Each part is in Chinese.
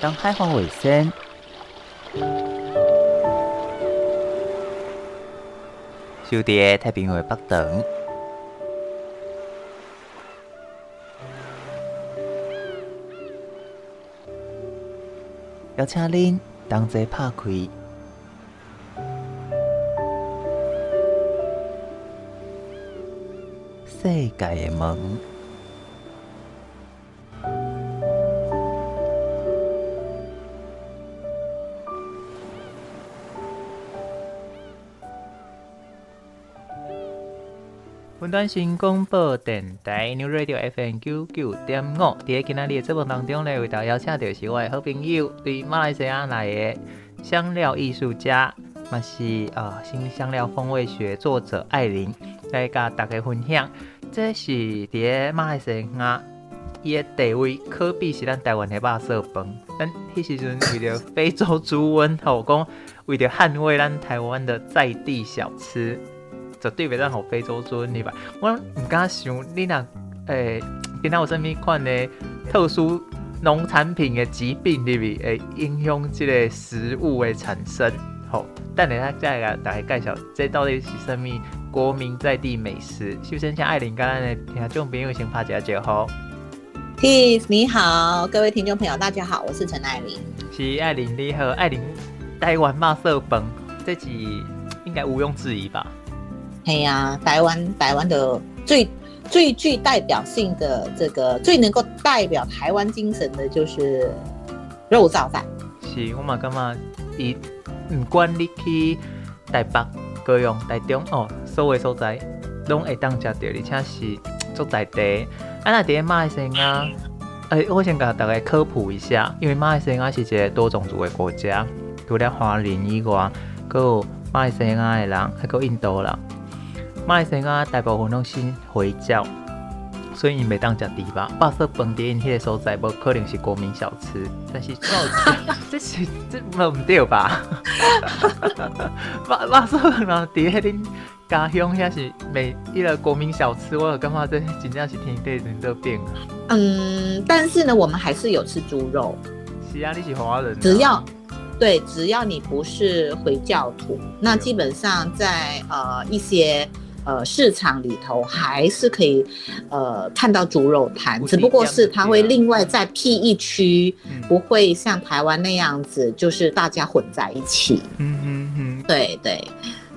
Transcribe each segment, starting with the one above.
当海防卫生，就伫太平洋北端，邀请恁同齐拍开。世界的门。云端新广播电台 New Radio FM 九九点五，在今天的节目当中呢，为大家邀请到是我的好朋友，对马来西亚来的香料艺术家，嘛是呃新香料风味学作者艾琳，来跟大家分享。这是在马来西亚，伊的地位可比是咱台湾的肉色饭。咱迄时阵为了非洲猪瘟，吼讲为了捍卫咱台湾的在地小吃。绝对袂当互非洲猪瘟吧？我毋敢想你若诶，今仔有啥物款的特殊农产品的疾病入面会影响即个食物的产生。好，等下再来大家介绍，这到底是啥物国民在地美食？首先，像艾琳，刚刚的听众朋友先拍一下招呼。Tiff，你好，各位听众朋友，大家好，我是陈艾琳。是艾琳，你好，艾琳，台湾马色饭，这集应该毋庸置疑吧？嘿呀、啊，台湾台湾的最最具代表性的这个最能够代表台湾精神的就是肉燥饭。是，我嘛感觉伊不管你去台北、高雄、台中哦，所有所在拢会当食到，而且是做在地。啊，那伫马来西亚，哎、我先甲大家科普一下，因为马来西亚是一个多种族的国家，除了华人以外，阁有马来西亚的人，还有印度人。马来西亚大部分拢信回教，所以你袂当食猪肉。肉色饭店因迄个所在，无可能是国民小吃。但是 这是这毋对吧？肉肉色饭啊，伫迄恁家乡遐是每一个国民小吃。我有感觉这真正是天地人都变。嗯，但是呢，我们还是有吃猪肉。是啊，你是华人、啊。只要对，只要你不是回教徒，那基本上在呃一些。呃，市场里头还是可以，呃，看到猪肉摊，只不过是它会另外再辟一区，嗯、不会像台湾那样子，就是大家混在一起。嗯嗯嗯，对对，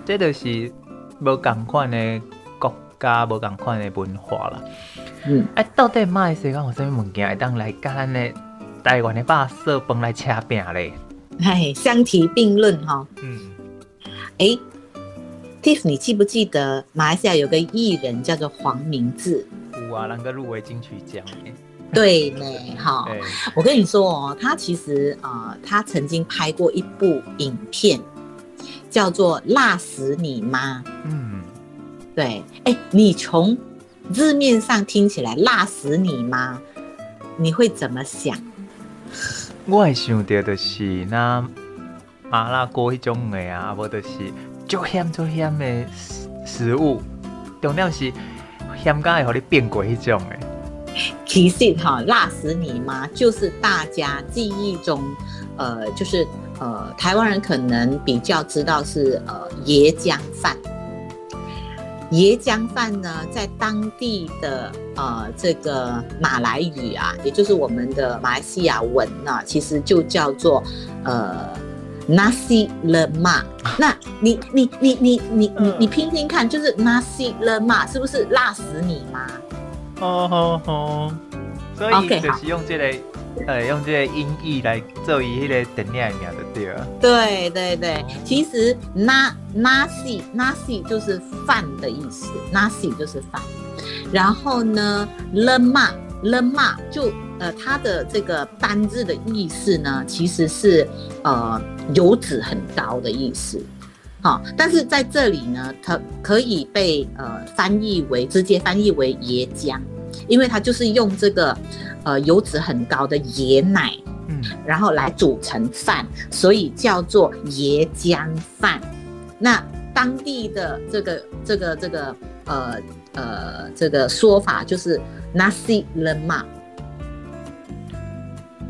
这就是无共款的国家，无共款的文化了。嗯，哎、啊，到底马来西亚有啥物物件会当来跟咱的台湾的肉色饭来掐饼嘞？哎，相提并论哈。嗯，哎。Tiff，你记不记得马来西亚有个艺人叫做黄明志？哇，那个入围金曲奖。对呢，哈。我跟你说哦，他其实啊、呃，他曾经拍过一部影片，叫做《辣死你妈》。嗯，对。哎，你从字面上听起来“辣死你妈”，你会怎么想？我会想到的是那麻辣锅一种的啊，或者是。就咸就咸的食物，重点是咸到会让你变鬼一种诶。其实哈，辣死你妈就是大家记忆中，呃，就是呃，台湾人可能比较知道是呃椰浆饭。椰浆饭呢，在当地的呃这个马来语啊，也就是我们的马来西亚文呢、啊，其实就叫做呃。Nasi lemak，那你你你你你你你拼拼看，就是 Nasi lemak 是不是辣死你吗？哦哦哦，所以就是用这个呃用这个音译来做一个等量一样的对啊。对对对，其实 na nasi nasi 就是饭的意思，nasi 就是饭，然后呢 lemak lemak 就。呃，它的这个单字的意思呢，其实是呃油脂很高的意思，好，但是在这里呢，它可以被呃翻译为直接翻译为椰浆，因为它就是用这个呃油脂很高的椰奶，嗯，然后来煮成饭，所以叫做椰浆饭。那当地的这个这个这个呃呃这个说法就是 nasi lemak。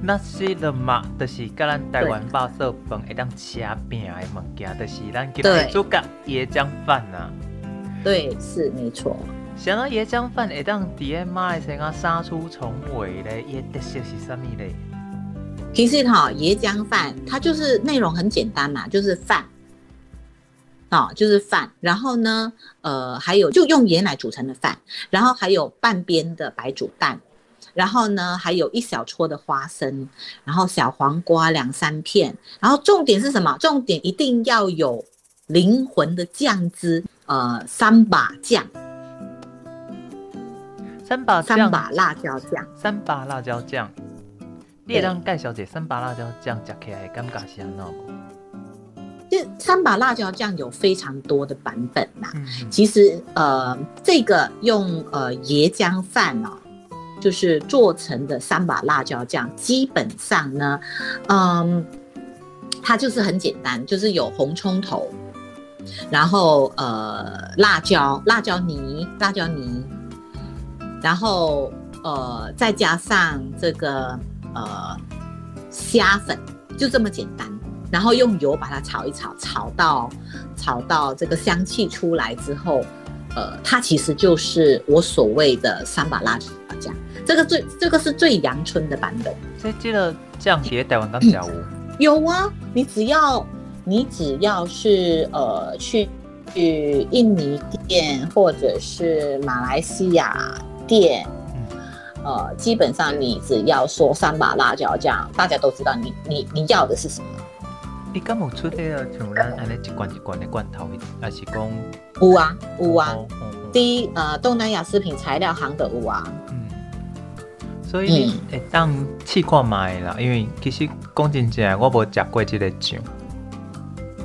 那是了嘛，就是跟咱台湾肉色饭会当吃饼的物件，就是咱今日做个椰浆饭呐。对，是没错。想到椰浆饭会当伫个马来西亚杀出重围咧，伊特色是啥物咧？其实哈，椰浆饭它就是内容很简单嘛，就是饭，啊、哦，就是饭。然后呢，呃，还有就用椰奶煮成的饭，然后还有半边的白煮蛋。然后呢，还有一小撮的花生，然后小黄瓜两三片，然后重点是什么？重点一定要有灵魂的酱汁，呃，三把酱，三把三把辣椒酱，三把辣椒酱。列当盖小姐，三把辣椒酱加起来尴尬些喏。这三把辣椒酱有非常多的版本呐、啊。嗯、其实呃，这个用呃椰浆饭哦。就是做成的三把辣椒酱，基本上呢，嗯，它就是很简单，就是有红葱头，然后呃辣椒、辣椒泥、辣椒泥，然后呃再加上这个呃虾粉，就这么简单，然后用油把它炒一炒，炒到炒到这个香气出来之后，呃，它其实就是我所谓的三把辣椒酱。这个最这个是最阳春的版本。所以这个酱别台湾当家务有啊，你只要你只要是呃去去印尼店或者是马来西亚店，嗯、呃，基本上你只要说三把辣椒酱，大家都知道你你你要的是什么。你敢有出迄个像咱安尼一罐一罐的罐头，还是讲有啊有啊？第一呃，东南亚食品材料行的有啊。嗯所以你会当试看卖啦，因为其实讲真正，我无食过即个酱，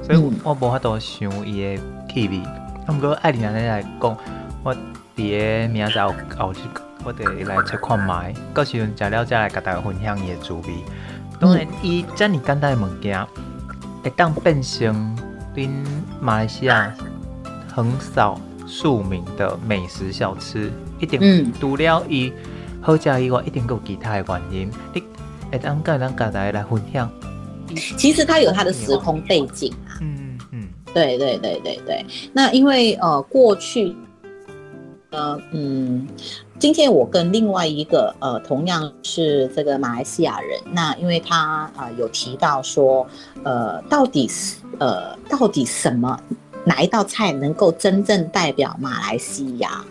所以我无法度想伊的气味。啊，毋过爱你安尼来讲，我伫个明仔后后日，我得来试看卖，到时阵食了再来甲大家分享伊的滋味。当然，伊遮尔简单的物件，会当变成恁马来西亚横扫数名的美食小吃，一定除了伊。好食以外，一定有其他的原因。你会当跟咱大家来分享。其实它有它的时空背景啊。嗯嗯嗯，对对对对对。那因为呃过去，呃嗯，今天我跟另外一个呃同样是这个马来西亚人，那因为他啊、呃、有提到说，呃到底是呃到底什么哪一道菜能够真正代表马来西亚？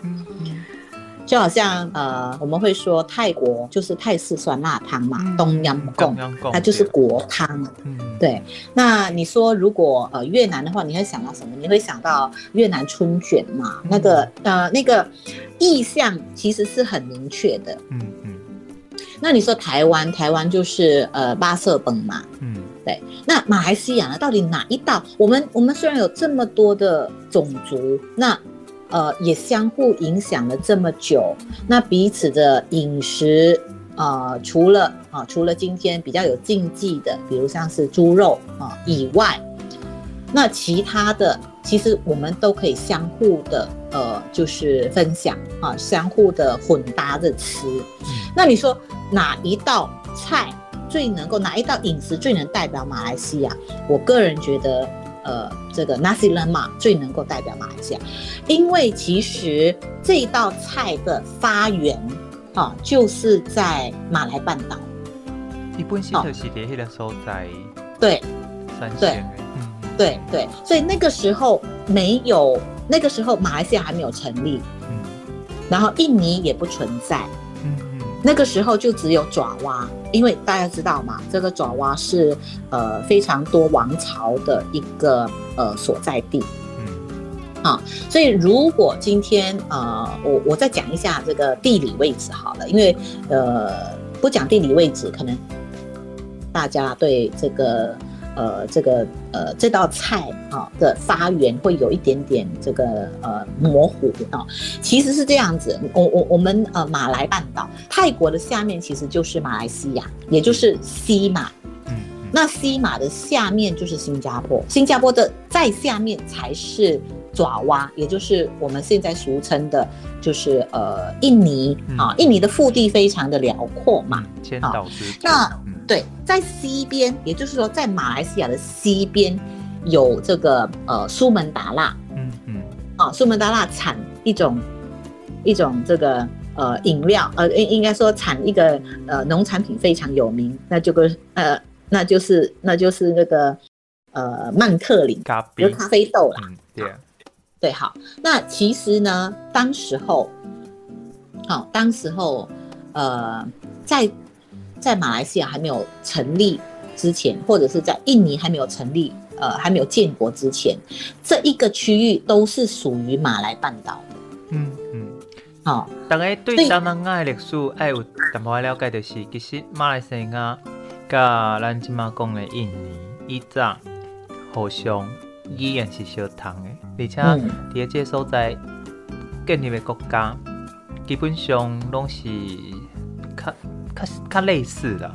就好像呃，我们会说泰国就是泰式酸辣汤嘛，东阳贡，它就是国汤。嗯，对。那你说如果呃越南的话，你会想到什么？你会想到越南春卷嘛？那个呃那个意象其实是很明确的。嗯嗯。那你说台湾，台湾就是呃八色崩嘛？嗯，对。那马来西亚呢？到底哪一道？我们我们虽然有这么多的种族，那呃，也相互影响了这么久，那彼此的饮食，呃，除了啊、呃，除了今天比较有禁忌的，比如像是猪肉啊、呃、以外，那其他的其实我们都可以相互的，呃，就是分享啊、呃，相互的混搭着吃。嗯、那你说哪一道菜最能够，哪一道饮食最能代表马来西亚？我个人觉得。呃，这个 Nasi Lemak 最能够代表马来西亚，因为其实这一道菜的发源，哈、啊，就是在马来半岛。一般是特是在那个所在，对，对，对，对，对，所以那个时候没有，那个时候马来西亚还没有成立，嗯，然后印尼也不存在。那个时候就只有爪哇，因为大家知道嘛，这个爪哇是呃非常多王朝的一个呃所在地，嗯，啊，所以如果今天呃我我再讲一下这个地理位置好了，因为呃不讲地理位置，可能大家对这个。呃，这个呃，这道菜啊的发源会有一点点这个呃模糊啊，其实是这样子。我我我们呃马来半岛，泰国的下面其实就是马来西亚，也就是西马。嗯。那西马的下面就是新加坡，新加坡的再下面才是爪哇，也就是我们现在俗称的，就是呃印尼啊。印尼的腹地非常的辽阔嘛。千岛之。那。对，在西边，也就是说在马来西亚的西边有这个呃苏门答腊，嗯嗯，啊苏门答腊产一种一种这个呃饮料，呃应应该说产一个呃农产品非常有名，那就跟呃那就是那就是那个呃曼克林，咖啡，咖啡豆啦，嗯、对对，好，那其实呢，当时候，好、哦，当时候呃在。在马来西亚还没有成立之前，或者是在印尼还没有成立，呃，还没有建国之前，这一个区域都是属于马来半岛的。嗯嗯，好、哦，大家对东南亚的历史爱有淡薄了解，就是其实马来西亚甲咱今嘛讲的印尼，以前互相依然是相同的，而且伫个所在建立的国家，基本上拢是较。它它类似的，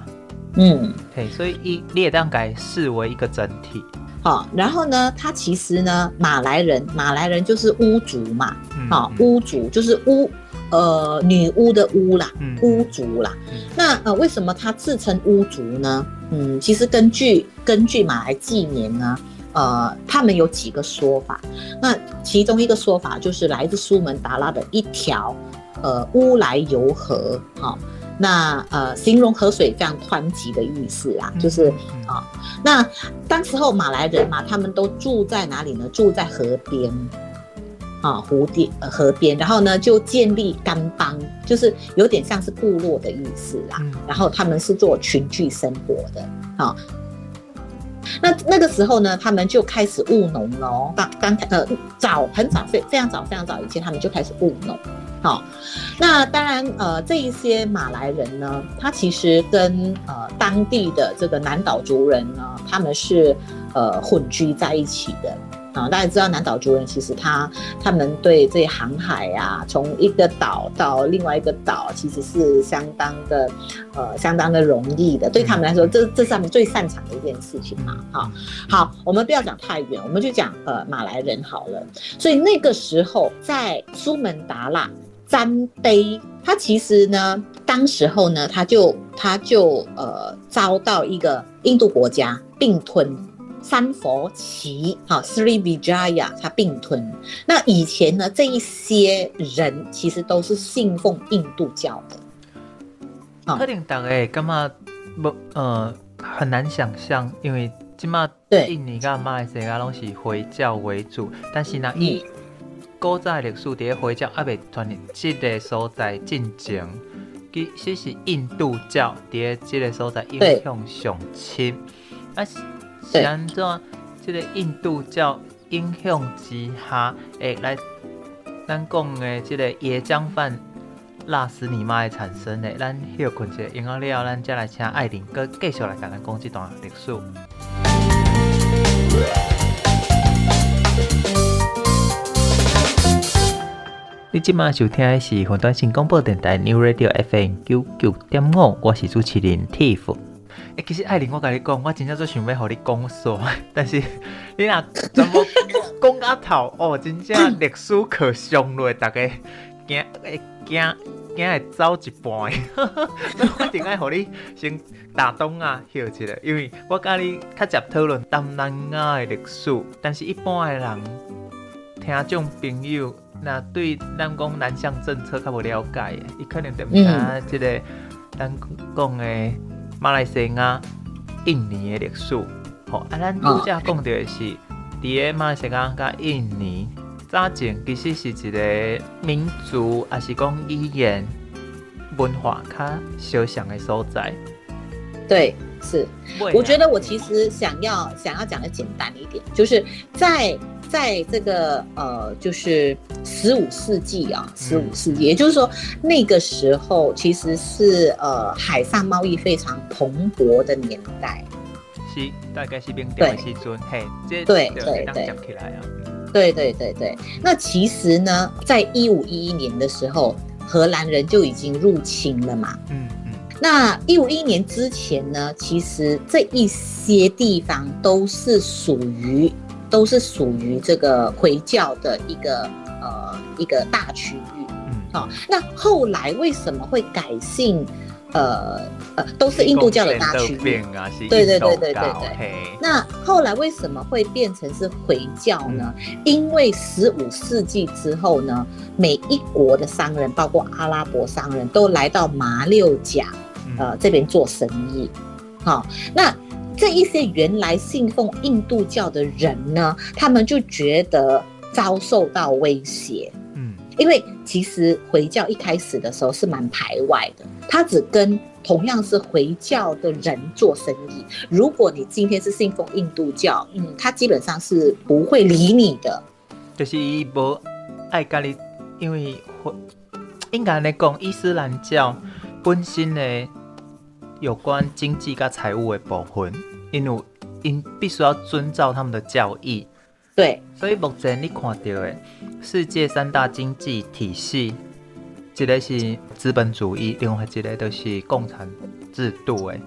嗯，对，所以一列当改视为一个整体。好，然后呢，它其实呢，马来人，马来人就是巫族嘛，好、嗯，巫族就是巫，呃，女巫的巫啦，嗯、巫族啦。嗯、那呃，为什么他自称巫族呢？嗯，其实根据根据马来纪年呢，呃，他们有几个说法。那其中一个说法就是来自苏门答腊的一条呃乌来尤河，好。那呃，形容河水非常湍急的意思啊，就是啊、那当时候马来人嘛，他们都住在哪里呢？住在河边啊，湖边呃河边，然后呢就建立干邦，就是有点像是部落的意思啦。嗯、然后他们是做群居生活的啊、哦。那那个时候呢，他们就开始务农了。刚刚呃早很早非非常早非常早以前，他们就开始务农。好，那当然，呃，这一些马来人呢，他其实跟呃当地的这个南岛族人呢，他们是呃混居在一起的。啊，大家知道南岛族人其实他他们对这航海啊，从一个岛到另外一个岛，其实是相当的呃相当的容易的。对他们来说，这这是他们最擅长的一件事情嘛。好，好，我们不要讲太远，我们就讲呃马来人好了。所以那个时候在苏门答腊。詹杯，他其实呢，当时候呢，他就他就呃遭到一个印度国家并吞，三佛齐，好，Srivijaya，他并吞。那以前呢，这一些人其实都是信奉印度教的。可能大家感觉不呃很难想象，因为今嘛印尼跟马来西亚拢是回教为主，但是呢，以、嗯古早历史伫个回教还未传入这个所在进前，其实是印度教伫个这个所在影响上深。啊，是安怎？这个印度教影响之下，诶，来咱讲的这个椰浆饭辣死你妈的产生的，咱休困一下，然后了，咱再来请艾琳阁继续来甲咱讲这段历史。你今麦收听的是云端新广播电台 New Radio FM 九九点五，我是主持人 Tiff。诶、欸，其实艾琳，我跟你讲，我真正做想要和你讲说，但是 你若怎么讲到头哦，真正历史课上落，大家惊会惊惊会走一半。所以我一定爱和你先打动啊，休一下，因为我跟你较接讨论东南亚的历史，但是一般的人听众朋友。那对咱讲南向政策较无了解的，伊可能就毋知即个咱讲的马来西亚、印尼的历史。吼，啊，咱拄则讲到的是，伫个马来西亚甲印尼早前其实是一个民族，也是讲语言文化较相像的所在。对，是。我觉得我其实想要想要讲的简单一点，就是在。在这个呃，就是十五世纪啊，十五世纪，嗯、也就是说那个时候其实是呃海上贸易非常蓬勃的年代，是大概是明朝的时阵，嘿，这对对对，讲起来啊，对对对对。那其实呢，在一五一一年的时候，荷兰人就已经入侵了嘛，嗯嗯。那一五一一年之前呢，其实这一些地方都是属于。都是属于这个回教的一个呃一个大区域，嗯，好、哦，那后来为什么会改姓呃呃都是印度教的大区域。啊、对对对对对对。那后来为什么会变成是回教呢？嗯、因为十五世纪之后呢，每一国的商人，包括阿拉伯商人都来到马六甲，呃这边做生意。好，那这一些原来信奉印度教的人呢，他们就觉得遭受到威胁。嗯，因为其实回教一开始的时候是蛮排外的，他只跟同样是回教的人做生意。如果你今天是信奉印度教，嗯，他基本上是不会理你的。就是不爱跟你，因为应该来讲，伊斯兰教本身呢。有关经济跟财务的部分，因为因必须要遵照他们的教义。对，所以目前你看到的世界三大经济体系，一个是资本主义，另外一个都是共产制度的。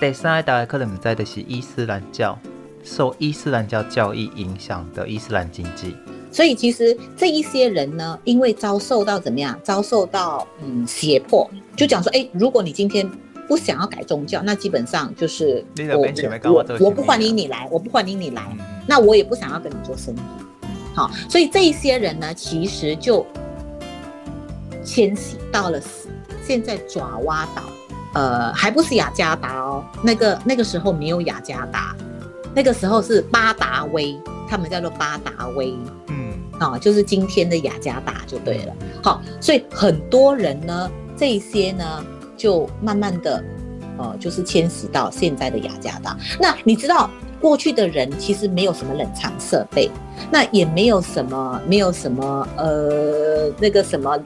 第三个大家可能不知道的是伊斯兰教，受伊斯兰教教义影响的伊斯兰经济。所以其实这一些人呢，因为遭受到怎么样？遭受到嗯胁迫，就讲说，哎，如果你今天。不想要改宗教，那基本上就是我我我不欢迎你来，我不欢迎你来，那我也不想要跟你做生意。好，所以这一些人呢，其实就迁徙到了现在爪哇岛，呃，还不是雅加达哦，那个那个时候没有雅加达，那个时候是巴达威，他们叫做巴达威，嗯，啊，就是今天的雅加达就对了。好，所以很多人呢，这些呢。就慢慢的，呃，就是迁徙到现在的雅加达。那你知道过去的人其实没有什么冷藏设备，那也没有什么，没有什么，呃，那个什么，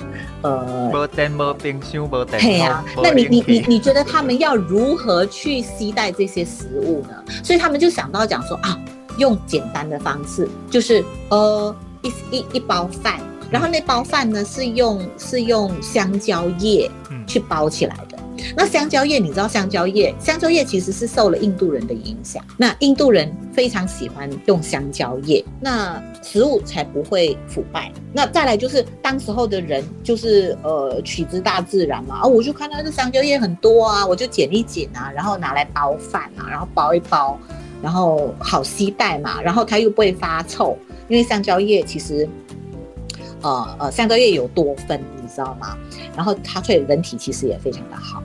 呃，没电没冰箱没电。对呀，那你你你你觉得他们要如何去携带这些食物呢？所以他们就想到讲说啊，用简单的方式，就是呃，一一一包饭。然后那包饭呢，是用是用香蕉叶去包起来的。那香蕉叶，你知道香蕉叶，香蕉叶其实是受了印度人的影响。那印度人非常喜欢用香蕉叶，那食物才不会腐败。那再来就是当时候的人就是呃取之大自然嘛，啊，我就看到这香蕉叶很多啊，我就捡一捡啊，然后拿来包饭啊，然后包一包，然后好携带嘛，然后它又不会发臭，因为香蕉叶其实。呃呃，香蕉叶有多酚，知道吗？然后它对人体其实也非常的好。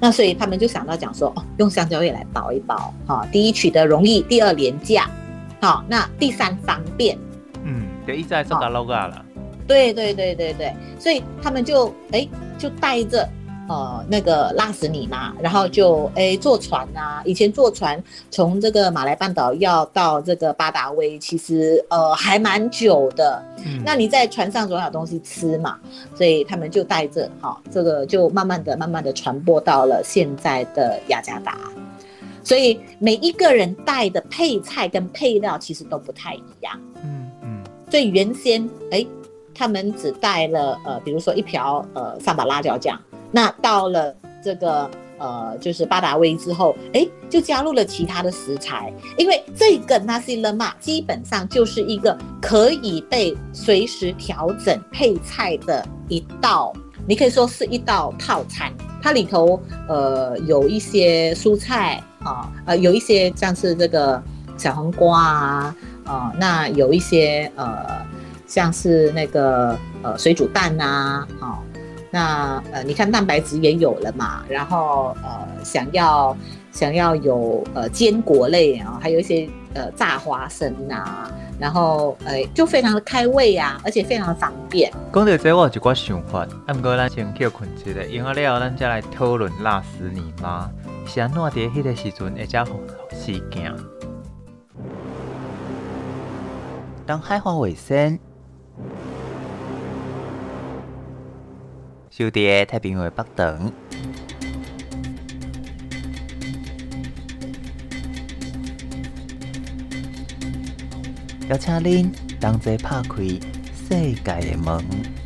那所以他们就想到讲说，哦，用香蕉叶来包一包，哈、哦，第一取得容易，第二廉价，好、哦，那第三方便。嗯，第一在上达 logo 了。对对对对对，所以他们就哎就带着。呃，那个拉死你嘛，然后就诶、欸、坐船啊，以前坐船从这个马来半岛要到这个巴达威，其实呃还蛮久的。嗯，那你在船上总有东西吃嘛，所以他们就带着，哈、哦，这个就慢慢的、慢慢的传播到了现在的雅加达。所以每一个人带的配菜跟配料其实都不太一样。嗯嗯，所以原先哎、欸，他们只带了呃，比如说一瓢呃桑巴辣椒酱。那到了这个呃，就是巴达威之后，哎，就加入了其他的食材，因为这个 nasi lemak 基本上就是一个可以被随时调整配菜的一道，你可以说是一道套餐。它里头呃有一些蔬菜啊，呃有一些像是这个小黄瓜啊，啊、那有一些呃像是那个呃水煮蛋呐，啊。那呃，你看蛋白质也有了嘛，然后呃，想要想要有呃坚果类啊，还有一些呃炸花生啊，然后呃就非常的开胃啊，而且非常的方便。讲到这，我有一个想法，啊，不过咱先去困一下，因为了后咱再来讨论辣死你妈，是安怎在迄个时阵会这样事件。当海花卫生。就伫太平洋的北端，邀请恁同齐拍开世界的门。